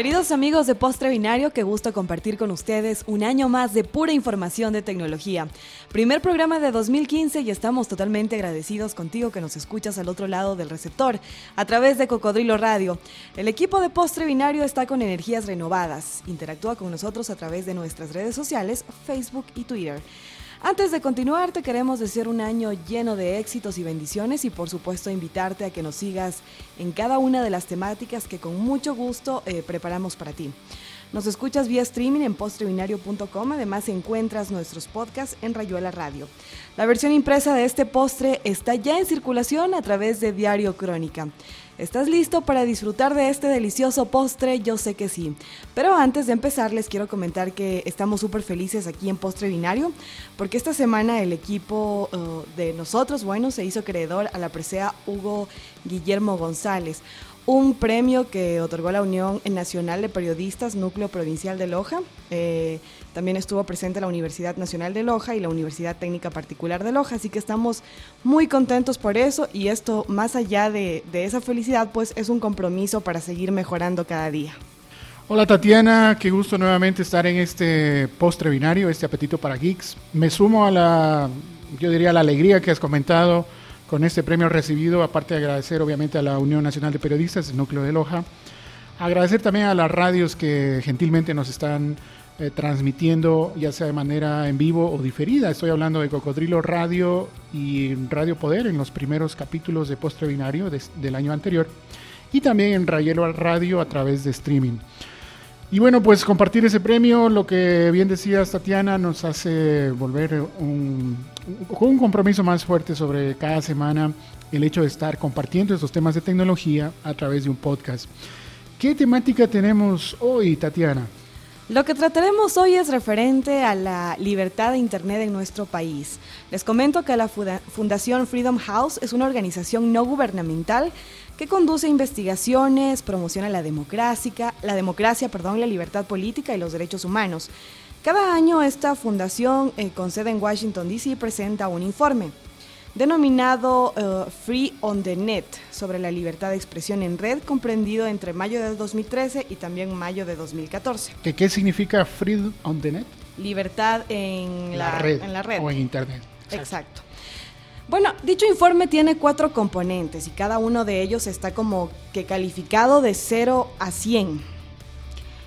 Queridos amigos de Postre Binario, qué gusto compartir con ustedes un año más de pura información de tecnología. Primer programa de 2015 y estamos totalmente agradecidos contigo que nos escuchas al otro lado del receptor, a través de Cocodrilo Radio. El equipo de Postre Binario está con energías renovadas. Interactúa con nosotros a través de nuestras redes sociales, Facebook y Twitter. Antes de continuar, te queremos desear un año lleno de éxitos y bendiciones y por supuesto invitarte a que nos sigas en cada una de las temáticas que con mucho gusto eh, preparamos para ti. Nos escuchas vía streaming en postrebinario.com, además encuentras nuestros podcasts en Rayuela Radio. La versión impresa de este postre está ya en circulación a través de Diario Crónica. ¿Estás listo para disfrutar de este delicioso postre? Yo sé que sí. Pero antes de empezar les quiero comentar que estamos súper felices aquí en Postre Binario porque esta semana el equipo uh, de nosotros, bueno, se hizo acreedor a la presea Hugo Guillermo González un premio que otorgó la Unión Nacional de Periodistas Núcleo Provincial de Loja. Eh, también estuvo presente la Universidad Nacional de Loja y la Universidad Técnica Particular de Loja, así que estamos muy contentos por eso y esto, más allá de, esa felicidad, pues es un compromiso para seguir mejorando cada día. Hola Tatiana, qué gusto nuevamente estar en este postre binario, este apetito para geeks. Me sumo a la, yo diría, la alegría que has comentado con este premio recibido, aparte de agradecer obviamente a la Unión Nacional de Periodistas, el núcleo de Loja, agradecer también a las radios que gentilmente nos están eh, transmitiendo, ya sea de manera en vivo o diferida. Estoy hablando de Cocodrilo Radio y Radio Poder en los primeros capítulos de Postre Binario del año anterior, y también en Rayelo Radio a través de streaming. Y bueno, pues compartir ese premio, lo que bien decías Tatiana, nos hace volver un, con un compromiso más fuerte sobre cada semana el hecho de estar compartiendo estos temas de tecnología a través de un podcast. ¿Qué temática tenemos hoy, Tatiana? Lo que trataremos hoy es referente a la libertad de Internet en nuestro país. Les comento que la Fundación Freedom House es una organización no gubernamental que conduce investigaciones, promociona la democracia, la democracia, perdón, la libertad política y los derechos humanos. Cada año esta fundación eh, con sede en Washington, D.C. presenta un informe denominado eh, Free on the Net sobre la libertad de expresión en red, comprendido entre mayo de 2013 y también mayo de 2014. ¿Qué, qué significa Free on the Net? Libertad en la, red, en la red. O en Internet. Exacto. Bueno, dicho informe tiene cuatro componentes y cada uno de ellos está como que calificado de 0 a 100.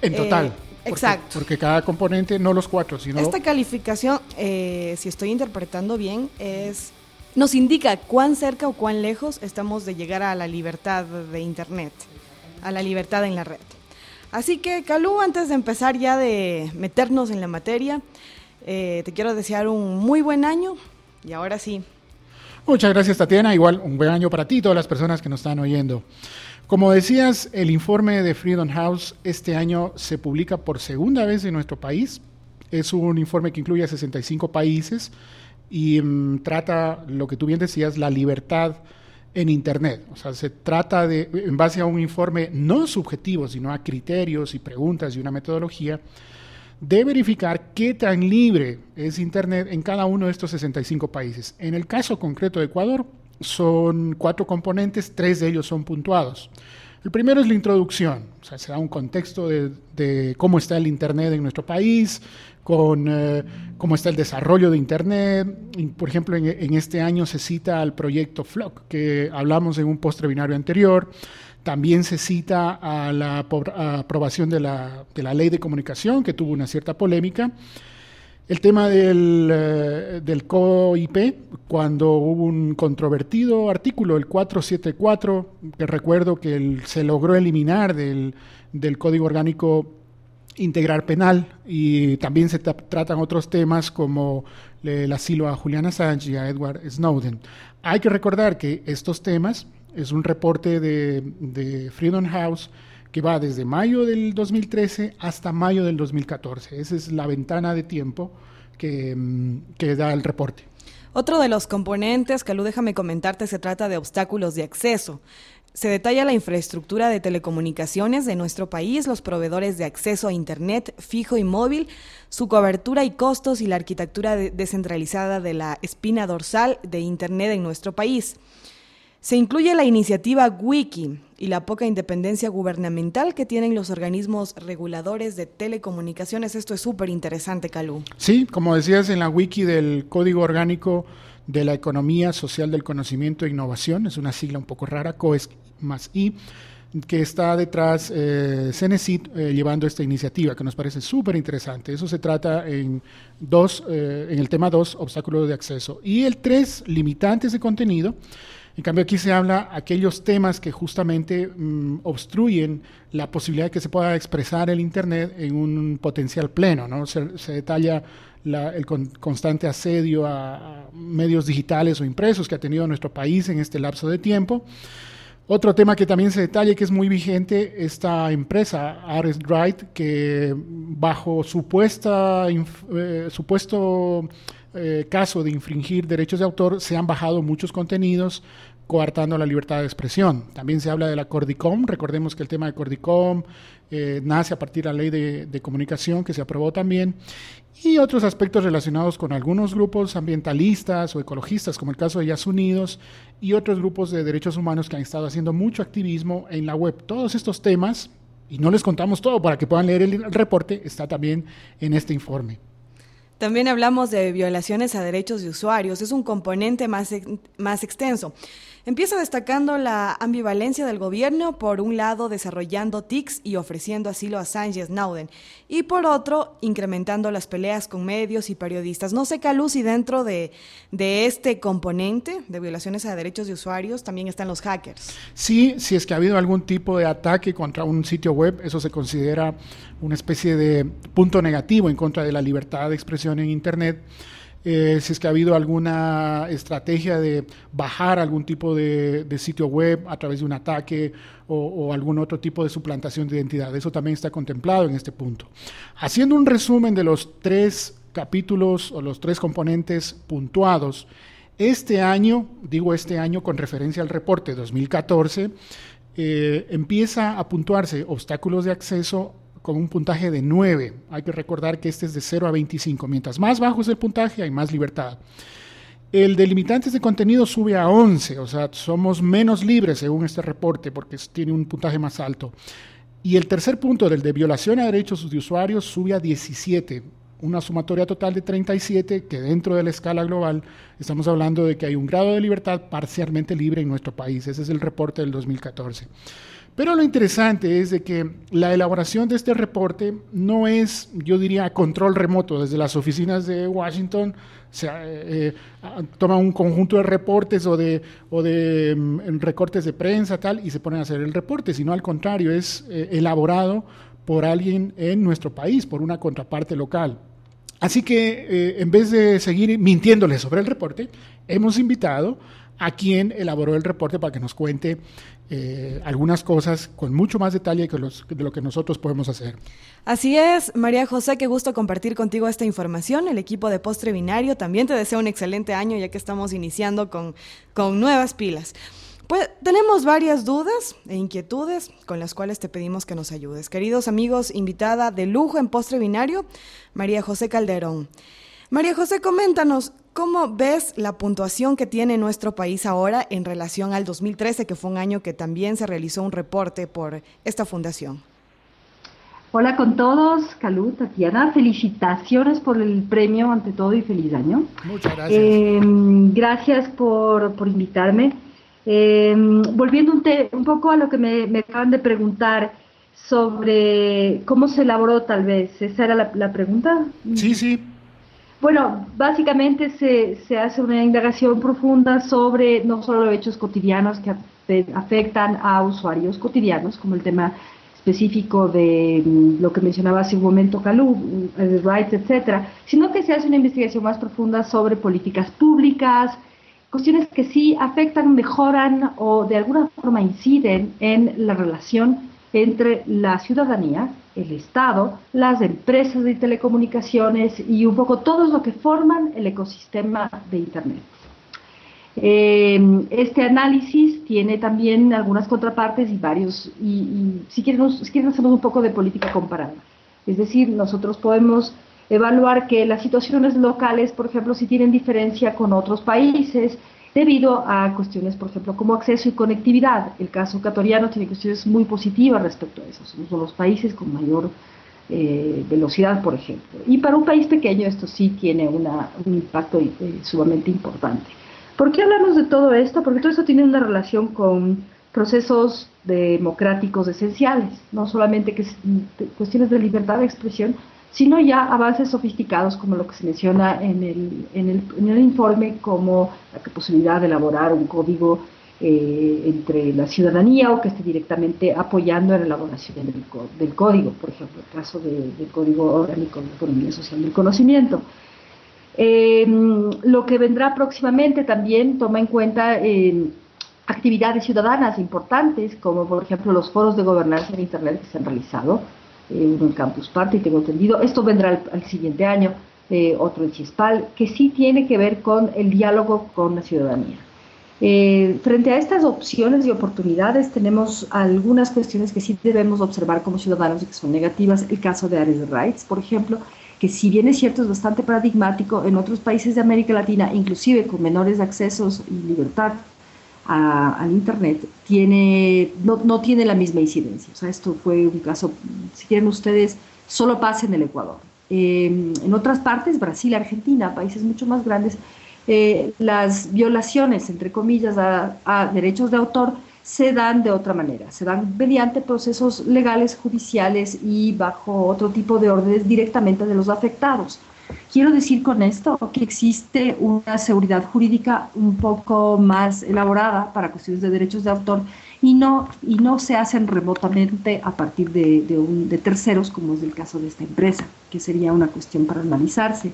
En total. Eh, Exacto. Porque cada componente, no los cuatro, sino... Esta calificación, eh, si estoy interpretando bien, es nos indica cuán cerca o cuán lejos estamos de llegar a la libertad de Internet, a la libertad en la red. Así que, Calú, antes de empezar ya de meternos en la materia, eh, te quiero desear un muy buen año y ahora sí. Muchas gracias, Tatiana. Igual un buen año para ti y todas las personas que nos están oyendo. Como decías, el informe de Freedom House este año se publica por segunda vez en nuestro país. Es un informe que incluye a 65 países y mm, trata, lo que tú bien decías, la libertad en Internet. O sea, se trata de, en base a un informe no subjetivo, sino a criterios y preguntas y una metodología, de verificar qué tan libre es Internet en cada uno de estos 65 países. En el caso concreto de Ecuador, son cuatro componentes, tres de ellos son puntuados. El primero es la introducción, o sea, se da un contexto de, cómo está el Internet en nuestro país, con eh, cómo está el desarrollo de Internet. Por ejemplo, en, este año se cita al proyecto Flock, que hablamos en un postre binario anterior. También se cita a la aprobación de la, de la ley de comunicación, que tuvo una cierta polémica. El tema del, eh, del COIP, cuando hubo un controvertido artículo, el 474, que recuerdo que se logró eliminar del, del Código Orgánico Integral Penal, y también se tratan otros temas como el asilo a Julian Assange y a Edward Snowden. Hay que recordar que estos temas es un reporte de, de Freedom House que va desde mayo del 2013 hasta mayo del 2014. Esa es la ventana de tiempo que, mm, que da el reporte. Otro de los componentes, Calú, déjame comentarte, se trata de obstáculos de acceso. Se detalla la infraestructura de telecomunicaciones de nuestro país, los proveedores de acceso a Internet fijo y móvil, su cobertura y costos y la arquitectura descentralizada de la espina dorsal de Internet en nuestro país. Se incluye la iniciativa Wiki y la poca independencia gubernamental que tienen los organismos reguladores de telecomunicaciones. Esto es súper interesante, Calú. Sí, como decías en la Wiki del Código Orgánico de la Economía Social del Conocimiento e Innovación, es una sigla un poco rara, COES más I, que está detrás eh, Cenecit eh, llevando esta iniciativa, que nos parece súper interesante. Eso se trata en, dos, eh, en el tema 2, obstáculos de acceso. Y el 3, limitantes de contenido en cambio, aquí se habla aquellos temas que justamente mm, obstruyen la posibilidad de que se pueda expresar el Internet en un potencial pleno. ¿no? Se, detalla el constante asedio a, medios digitales o impresos que ha tenido nuestro país en este lapso de tiempo. Otro tema que también se detalla y que es muy vigente, esta empresa, Ares Wright, que bajo supuesta, eh, supuesto eh, caso de infringir derechos de autor, se han bajado muchos contenidos coartando la libertad de expresión. También se habla de la Cordicom, recordemos que el tema de Cordicom eh, nace a partir de la ley de, comunicación que se aprobó también, y otros aspectos relacionados con algunos grupos ambientalistas o ecologistas, como el caso de Yas Unidos, y otros grupos de derechos humanos que han estado haciendo mucho activismo en la web. Todos estos temas, y no les contamos todo para que puedan leer el reporte, está también en este informe. También hablamos de violaciones a derechos de usuarios, es un componente más, más extenso. Empieza destacando la ambivalencia del gobierno, por un lado desarrollando TICs y ofreciendo asilo a Sánchez Nauden, y por otro incrementando las peleas con medios y periodistas. No sé, Calú, si dentro de, de este componente de violaciones a derechos de usuarios también están los hackers. Sí, si es que ha habido algún tipo de ataque contra un sitio web, eso se considera una especie de punto negativo en contra de la libertad de expresión en Internet. Eh, si es que ha habido alguna estrategia de bajar algún tipo de, sitio web a través de un ataque o, algún otro tipo de suplantación de identidad. Eso también está contemplado en este punto. Haciendo un resumen de los tres capítulos o los tres componentes puntuados, este año, digo este año con referencia al reporte 2014, eh, empieza a puntuarse obstáculos de acceso con un puntaje de 9. Hay que recordar que este es de 0 a 25. Mientras más bajo es el puntaje, hay más libertad. El de limitantes de contenido sube a 11, o sea, somos menos libres según este reporte porque tiene un puntaje más alto. Y el tercer punto, del de violación a derechos de usuarios, sube a 17, una sumatoria total de 37, que dentro de la escala global estamos hablando de que hay un grado de libertad parcialmente libre en nuestro país. Ese es el reporte del 2014. Pero lo interesante es de que la elaboración de este reporte no es, yo diría, control remoto desde las oficinas de Washington. Se, eh, toma un conjunto de reportes o de, o de mm, recortes de prensa tal y se ponen a hacer el reporte, sino al contrario, es eh, elaborado por alguien en nuestro país, por una contraparte local. Así que eh, en vez de seguir mintiéndoles sobre el reporte, hemos invitado a quien elaboró el reporte para que nos cuente eh, algunas cosas con mucho más detalle que de lo que nosotros podemos hacer. Así es, María José, qué gusto compartir contigo esta información. El equipo de Postre Binario también te desea un excelente año ya que estamos iniciando con, con nuevas pilas. Pues tenemos varias dudas e inquietudes con las cuales te pedimos que nos ayudes. Queridos amigos, invitada de lujo en Postre Binario, María José Calderón. María José, coméntanos, ¿cómo ves la puntuación que tiene nuestro país ahora en relación al 2013, que fue un año que también se realizó un reporte por esta fundación? Hola con todos, Calú, Tatiana, felicitaciones por el premio ante todo y feliz año. Muchas gracias. Em, gracias por, invitarme. Em, volviendo un, poco a lo que me, acaban de preguntar sobre cómo se elaboró tal vez, ¿esa era la, la pregunta? Sí, sí, bueno, básicamente se, se, hace una indagación profunda sobre no solo los hechos cotidianos que afectan a usuarios cotidianos, como el tema específico de mm, lo que mencionaba hace un momento Calú, mm, rights, etcétera, sino que se hace una investigación más profunda sobre políticas públicas, cuestiones que sí afectan, mejoran o de alguna forma inciden en la relación entre la ciudadanía, el Estado, las empresas de telecomunicaciones y un poco todos lo que forman el ecosistema de Internet. Eh, este análisis tiene también algunas contrapartes y varios, y, si, quieren, si quieren hacemos un poco de política comparada. Es decir, nosotros podemos evaluar que las situaciones locales, por ejemplo, si tienen diferencia con otros países, debido a cuestiones, por ejemplo, como acceso y conectividad. El caso ecuatoriano tiene cuestiones muy positivas respecto a eso. Somos los países con mayor eh, velocidad, por ejemplo. Y para un país pequeño esto sí tiene un impacto eh, sumamente importante. ¿Por qué hablamos de todo esto? Porque todo esto tiene una relación con procesos democráticos esenciales, no solamente que, cuestiones de libertad de expresión, sino ya avances sofisticados como lo que se menciona en el, en el, informe, como la posibilidad de elaborar un código eh, entre la ciudadanía o que esté directamente apoyando en la elaboración del, código, por ejemplo, el caso del Código Orgánico de Economía Social del Conocimiento. Eh, lo que vendrá próximamente también toma en cuenta eh, actividades ciudadanas importantes, como por ejemplo los foros de gobernanza en Internet que se han realizado, uno en Campus Party, tengo entendido, esto vendrá al, siguiente año, eh, otro en Chispal, que sí tiene que ver con el diálogo con la ciudadanía. Eh, frente a estas opciones y oportunidades tenemos algunas cuestiones que sí debemos observar como ciudadanos y que son negativas. El caso de Ares Rights, por ejemplo, que si bien es cierto es bastante paradigmático, en otros países de América Latina, inclusive con menores accesos y libertad al Internet, tiene, no, no, tiene la misma incidencia. O sea, esto fue un caso, si quieren ustedes, solo pasa en el Ecuador. Eh, en otras partes, Brasil, Argentina, países mucho más grandes, eh, las violaciones, entre comillas, a, derechos de autor se dan de otra manera, se dan mediante procesos legales, judiciales y bajo otro tipo de órdenes directamente de los afectados. Quiero decir con esto que existe una seguridad jurídica un poco más elaborada para cuestiones de derechos de autor y no, y no se hacen remotamente a partir de, de terceros, como es el caso de esta empresa, que sería una cuestión para analizarse.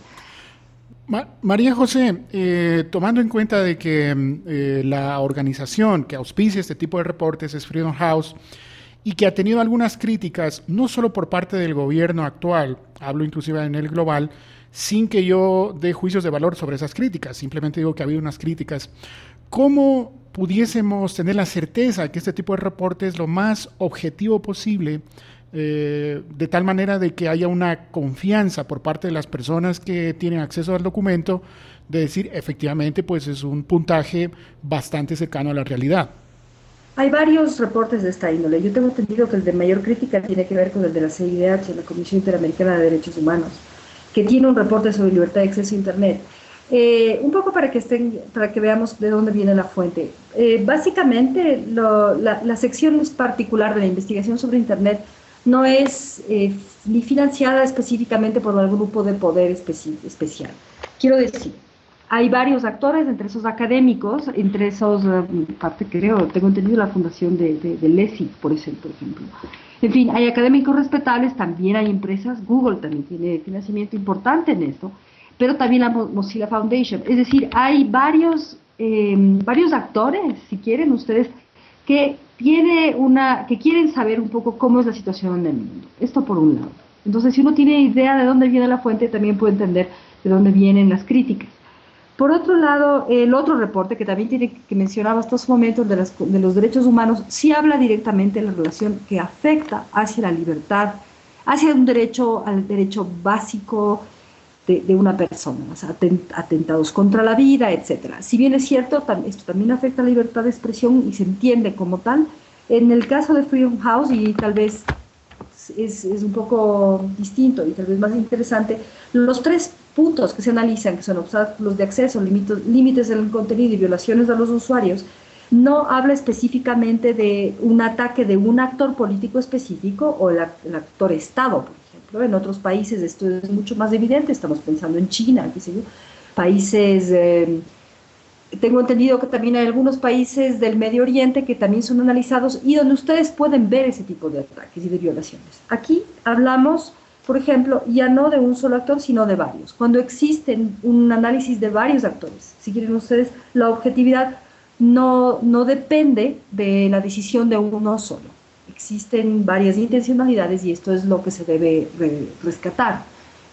María José, eh, tomando en cuenta de que mm, eh, la organización que auspicia este tipo de reportes es Freedom House y que ha tenido algunas críticas, no solo por parte del gobierno actual, hablo inclusive en el global, sin que yo dé juicios de valor sobre esas críticas, simplemente digo que ha habido unas críticas, ¿cómo pudiésemos tener la certeza que este tipo de reporte es lo más objetivo posible eh, de tal manera de que haya una confianza por parte de las personas que tienen acceso al documento de decir efectivamente pues es un puntaje bastante cercano a la realidad. Hay varios reportes de esta índole. Yo tengo entendido que el de mayor crítica tiene que ver con el de la CIDH, la Comisión Interamericana de Derechos Humanos, que tiene un reporte sobre libertad de acceso a Internet. Eh, un poco para que estén, para que veamos de dónde viene la fuente. Eh, básicamente, la, la sección particular de la investigación sobre Internet no es eh, ni financiada específicamente por algún grupo de poder especial. Quiero decir, hay varios actores, entre esos académicos, entre esos, eh, parte creo, tengo entendido la fundación de, de, LESIC, por, ejemplo. En fin, hay académicos respetables, también hay empresas, Google también tiene financiamiento importante en esto, pero también la Mozilla Foundation. Es decir, hay varios, eh, varios actores, si quieren ustedes, que tiene una, que quieren saber un poco cómo es la situación en el mundo. Esto por un lado. Entonces, si uno tiene idea de dónde viene la fuente, también puede entender de dónde vienen las críticas. Por otro lado, el otro reporte que también tiene que mencionaba estos momentos de, de los derechos humanos, sí habla directamente de la relación que afecta hacia la libertad, hacia un derecho al derecho básico de, una persona, atentados contra la vida, etcétera. Si bien es cierto, esto también afecta a la libertad de expresión y se entiende como tal, en el caso de Freedom House, y tal vez es, es, un poco distinto y tal vez más interesante, los tres puntos que se analizan, que son obstáculos de acceso, límites, en el contenido y violaciones a los usuarios, no habla específicamente de un ataque de un actor político específico o el, actor Estado, en otros países esto es mucho más evidente, estamos pensando en China, qué sé yo, países, eh, tengo entendido que también hay algunos países del Medio Oriente que también son analizados y donde ustedes pueden ver ese tipo de ataques y de violaciones. Aquí hablamos, por ejemplo, ya no de un solo actor, sino de varios. Cuando existen un análisis de varios actores, si quieren ustedes, la objetividad no, no depende de la decisión de uno solo existen varias intencionalidades y esto es lo que se debe rescatar.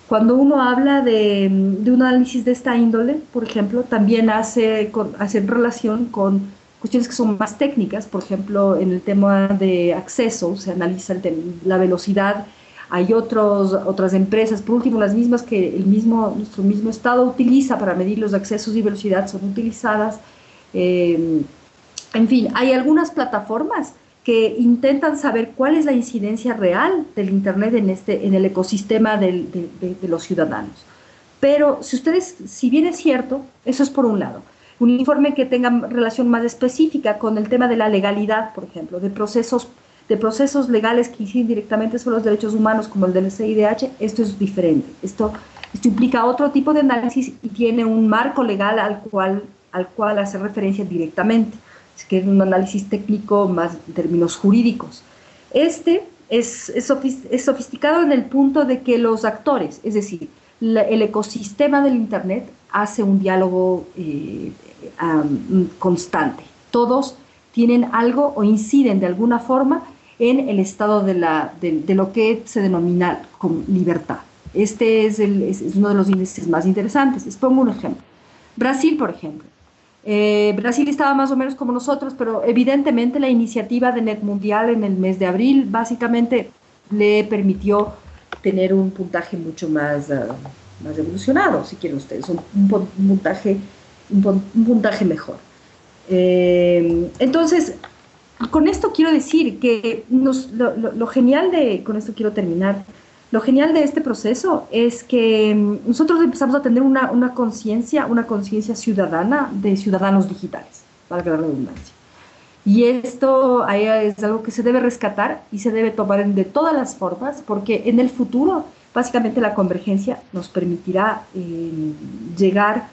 Cuando uno habla de, un análisis de esta índole, por ejemplo, también hace, hace relación con cuestiones que son más técnicas, por ejemplo, en el tema de acceso se analiza la velocidad, hay otros, otras empresas, por último, las mismas que el mismo, nuestro mismo Estado utiliza para medir los accesos y velocidad son utilizadas Eh, en fin, hay algunas plataformas que intentan saber cuál es la incidencia real del Internet en, este, en el ecosistema de, los ciudadanos. Pero si ustedes, si bien es cierto, eso es por un lado, un informe que tenga relación más específica con el tema de la legalidad, por ejemplo, de procesos, de procesos legales que inciden directamente sobre los derechos humanos, como el del CIDH, esto es diferente. Esto, esto implica otro tipo de análisis y tiene un marco legal al cual, al cual hace referencia directamente que es un análisis técnico más en términos jurídicos. Este es, es, sofisticado en el punto de que los actores, es decir, el ecosistema del Internet hace un diálogo eh, constante. Todos tienen algo o inciden de alguna forma en el estado de, la, de, lo que se denomina como libertad. Este es, el, es, uno de los índices más interesantes. Les pongo un ejemplo. Brasil, por ejemplo, eh, Brasil estaba más o menos como nosotros, pero evidentemente la iniciativa de Net Mundial en el mes de abril básicamente le permitió tener un puntaje mucho más, ah, más evolucionado, si quieren ustedes, un, puntaje, un, puntaje mejor. Eh, entonces, con esto quiero decir que lo, genial de, con esto quiero terminar, lo genial de este proceso es que mm, nosotros empezamos a tener una, una conciencia, una conciencia ciudadana de ciudadanos digitales, para la redundancia. Y esto es algo que se debe rescatar y se debe tomar de todas las formas, porque en el futuro, básicamente la convergencia nos permitirá eh, llegar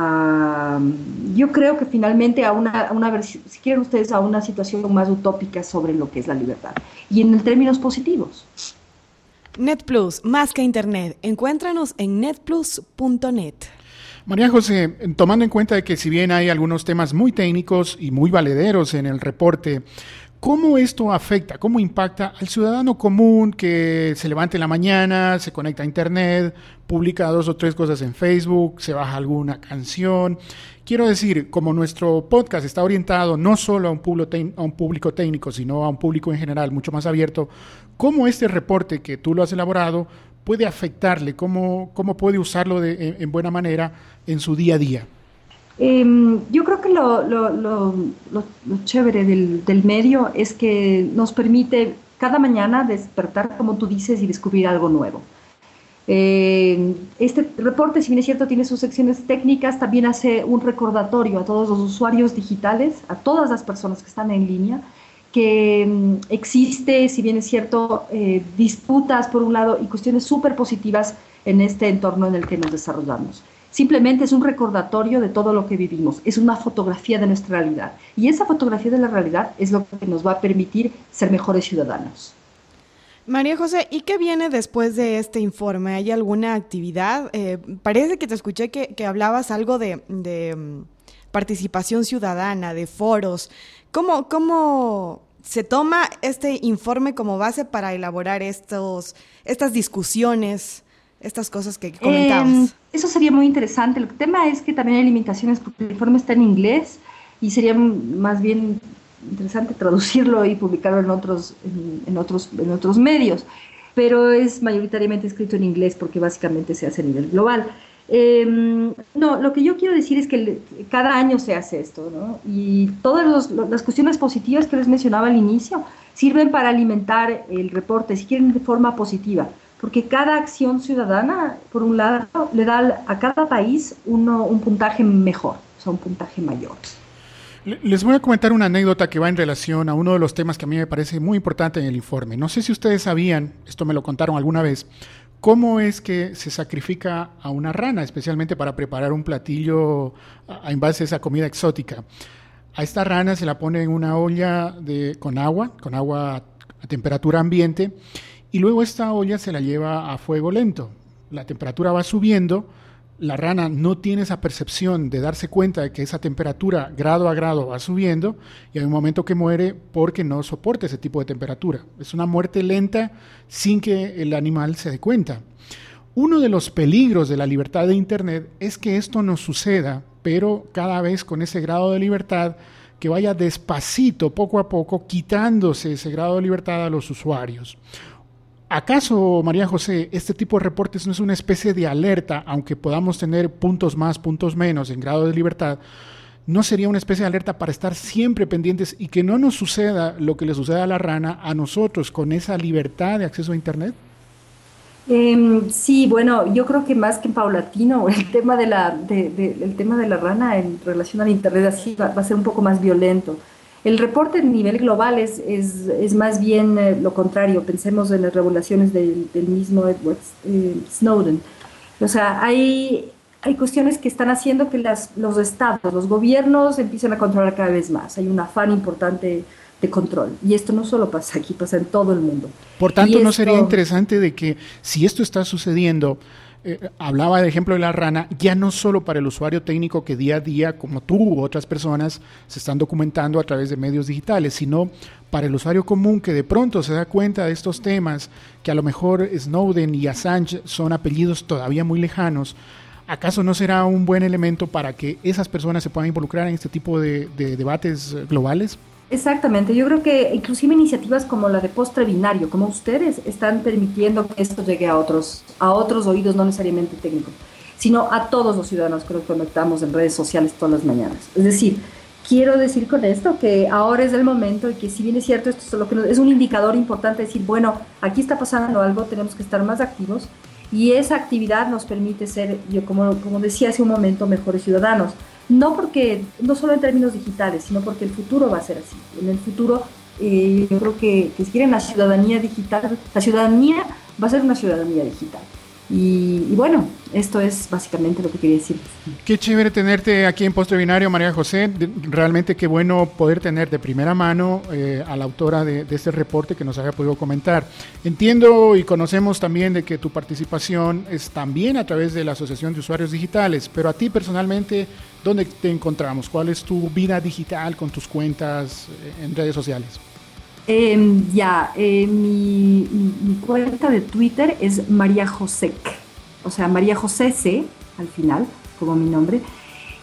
a, yo creo que finalmente a una, a una, si quieren ustedes, a una situación más utópica sobre lo que es la libertad. Y en términos positivos. NetPlus, más que Internet. Encuéntranos en netplus.net. María José, tomando en cuenta de que si bien hay algunos temas muy técnicos y muy valederos en el reporte, ¿Cómo esto afecta, cómo impacta al ciudadano común que se levanta en la mañana, se conecta a Internet, publica dos o tres cosas en Facebook, se baja alguna canción? Quiero decir, como nuestro podcast está orientado no solo a un, público, técnico, sino a un público en general mucho más abierto, ¿cómo este reporte que tú lo has elaborado puede afectarle? ¿Cómo, cómo puede usarlo de, en buena manera en su día a día? Em, yo creo que lo, chévere del, medio es que nos permite cada mañana despertar, como tú dices, y descubrir algo nuevo. Eh, este reporte, si bien es cierto, tiene sus secciones técnicas, también hace un recordatorio a todos los usuarios digitales, a todas las personas que están en línea, que mm, existe, si bien es cierto, eh, disputas por un lado y cuestiones súper positivas en este entorno en el que nos desarrollamos. Simplemente es un recordatorio de todo lo que vivimos, es una fotografía de nuestra realidad. Y esa fotografía de la realidad es lo que nos va a permitir ser mejores ciudadanos. María José, ¿y qué viene después de este informe? ¿Hay alguna actividad? Eh, parece que te escuché que, hablabas algo de, mm, participación ciudadana, de foros. ¿Cómo, ¿Cómo se toma este informe como base para elaborar estos, estas discusiones? Estas cosas que comentabas. Em, eso sería muy interesante. El tema es que también hay limitaciones porque el informe está en inglés y sería más bien interesante traducirlo y publicarlo en otros, en, otros, en otros medios. Pero es mayoritariamente escrito en inglés porque básicamente se hace a nivel global. Em, no, lo que yo quiero decir es que cada año se hace esto, ¿no? Y todas las cuestiones positivas que les mencionaba al inicio sirven para alimentar el reporte, si quieren, de forma positiva porque cada acción ciudadana, por un lado, le da a cada país uno, un puntaje mejor, o sea, un puntaje mayor. Les voy a comentar una anécdota que va en relación a uno de los temas que a mí me parece muy importante en el informe. No sé si ustedes sabían, esto me lo contaron alguna vez, cómo es que se sacrifica a una rana, especialmente para preparar un platillo en base a esa comida exótica. A esta rana se la pone en una olla de, con agua, con agua a temperatura ambiente, y luego esta olla se la lleva a fuego lento. La temperatura va subiendo, la rana no tiene esa percepción de darse cuenta de que esa temperatura grado a grado va subiendo y hay un momento que muere porque no soporta ese tipo de temperatura. Es una muerte lenta sin que el animal se dé cuenta. Uno de los peligros de la libertad de Internet es que esto no suceda, pero cada vez con ese grado de libertad que vaya despacito, poco a poco, quitándose ese grado de libertad a los usuarios. ¿Acaso, María José, este tipo de reportes no es una especie de alerta, aunque podamos tener puntos más, puntos menos en grado de libertad, ¿no sería una especie de alerta para estar siempre pendientes y que no nos suceda lo que le sucede a la rana a nosotros con esa libertad de acceso a Internet? Em, sí, bueno, yo creo que más que paulatino, el tema de la, el tema de la rana en relación al Internet así va, a ser un poco más violento. El reporte a nivel global es, es, más bien eh, lo contrario. Pensemos en las regulaciones del, mismo Edward eh, Snowden. O sea, hay, hay cuestiones que están haciendo que las, los estados, los gobiernos empiecen a controlar cada vez más. Hay un afán importante de control. Y esto no solo pasa aquí, pasa en todo el mundo. Por tanto, ¿no sería interesante de que si esto está sucediendo, eh, hablaba de ejemplo de la rana, ya no solo para el usuario técnico que día a día, como tú u otras personas, se están documentando a través de medios digitales, sino para el usuario común que de pronto se da cuenta de estos temas, que a lo mejor Snowden y Assange son apellidos todavía muy lejanos, ¿acaso no será un buen elemento para que esas personas se puedan involucrar en este tipo de debates globales? Exactamente, yo creo que inclusive iniciativas como la de postre binario, como ustedes, están permitiendo que esto llegue a otros, a otros oídos, no necesariamente técnicos, sino a todos los ciudadanos que nos conectamos en redes sociales todas las mañanas. Es decir, quiero decir con esto que ahora es el momento y que si bien es cierto, esto es, lo que es un indicador importante, decir, bueno, aquí está pasando algo, tenemos que estar más activos y esa actividad nos permite ser, yo como, como decía hace un momento, mejores ciudadanos no porque, no solo en términos digitales, sino porque el futuro va a ser así. En el futuro, eh, yo creo que, que si quieren la ciudadanía digital, la ciudadanía va a ser una ciudadanía digital. Y, bueno, esto es básicamente lo que quería decir. Qué chévere tenerte aquí en Postre Binario, María José. Realmente qué bueno poder tener de primera mano eh, a la autora de, este reporte que nos haya podido comentar. Entiendo y conocemos también de que tu participación es también a través de la Asociación de Usuarios Digitales, pero a ti personalmente, ¿dónde te encontramos? ¿Cuál es tu vida digital con tus cuentas eh, en redes sociales? Em, ya, eh, mi, cuenta de Twitter es María José, o sea, María José C al final, como mi nombre.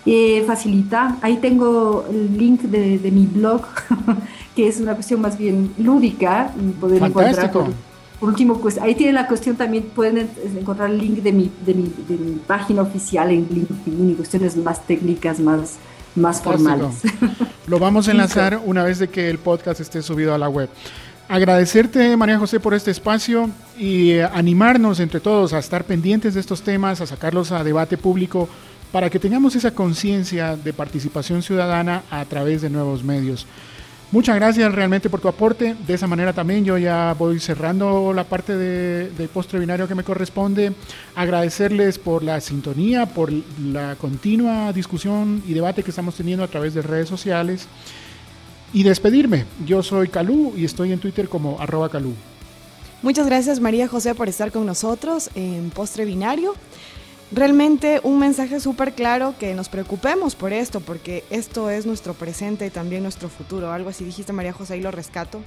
Eh, facilita, ahí tengo el link de, mi blog, que es una cuestión más bien lúdica, poder encontrar. Por, último, pues ahí tiene la cuestión también, pueden encontrar el link de mi, de mi, de mi página oficial en LinkedIn y cuestiones más técnicas, más más formales. Lo vamos a enlazar una vez de que el podcast esté subido a la web. Agradecerte, María José, por este espacio y eh, animarnos entre todos a estar pendientes de estos temas, a sacarlos a debate público para que tengamos esa conciencia de participación ciudadana a través de nuevos medios. Muchas gracias realmente por tu aporte. De esa manera también yo ya voy cerrando la parte de, postre binario que me corresponde. Agradecerles por la sintonía, por la continua discusión y debate que estamos teniendo a través de redes sociales. Y despedirme. Yo soy Calú y estoy en Twitter como arroba Calú. Muchas gracias María José por estar con nosotros en Postre Binario realmente un mensaje súper claro que nos preocupemos por esto, porque esto es nuestro presente y también nuestro futuro. Algo así dijiste María José y lo rescato.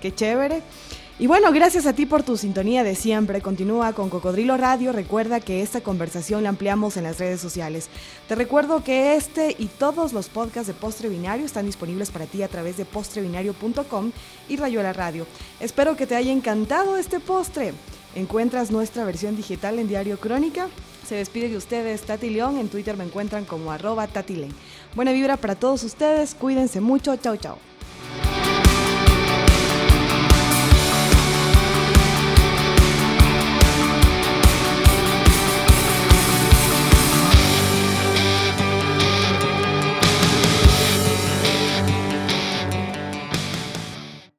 Qué chévere. Y bueno, gracias a ti por tu sintonía de siempre. Continúa con Cocodrilo Radio. Recuerda que esta conversación la ampliamos en las redes sociales. Te recuerdo que este y todos los podcasts de Postre Binario están disponibles para ti a través de postrebinario.com y Rayuela Radio. Espero que te haya encantado este postre. Encuentras nuestra versión digital en Diario Crónica se despide de ustedes Tati León. En Twitter me encuentran como arroba Tati Buena vibra para todos ustedes. Cuídense mucho. Chao, chao.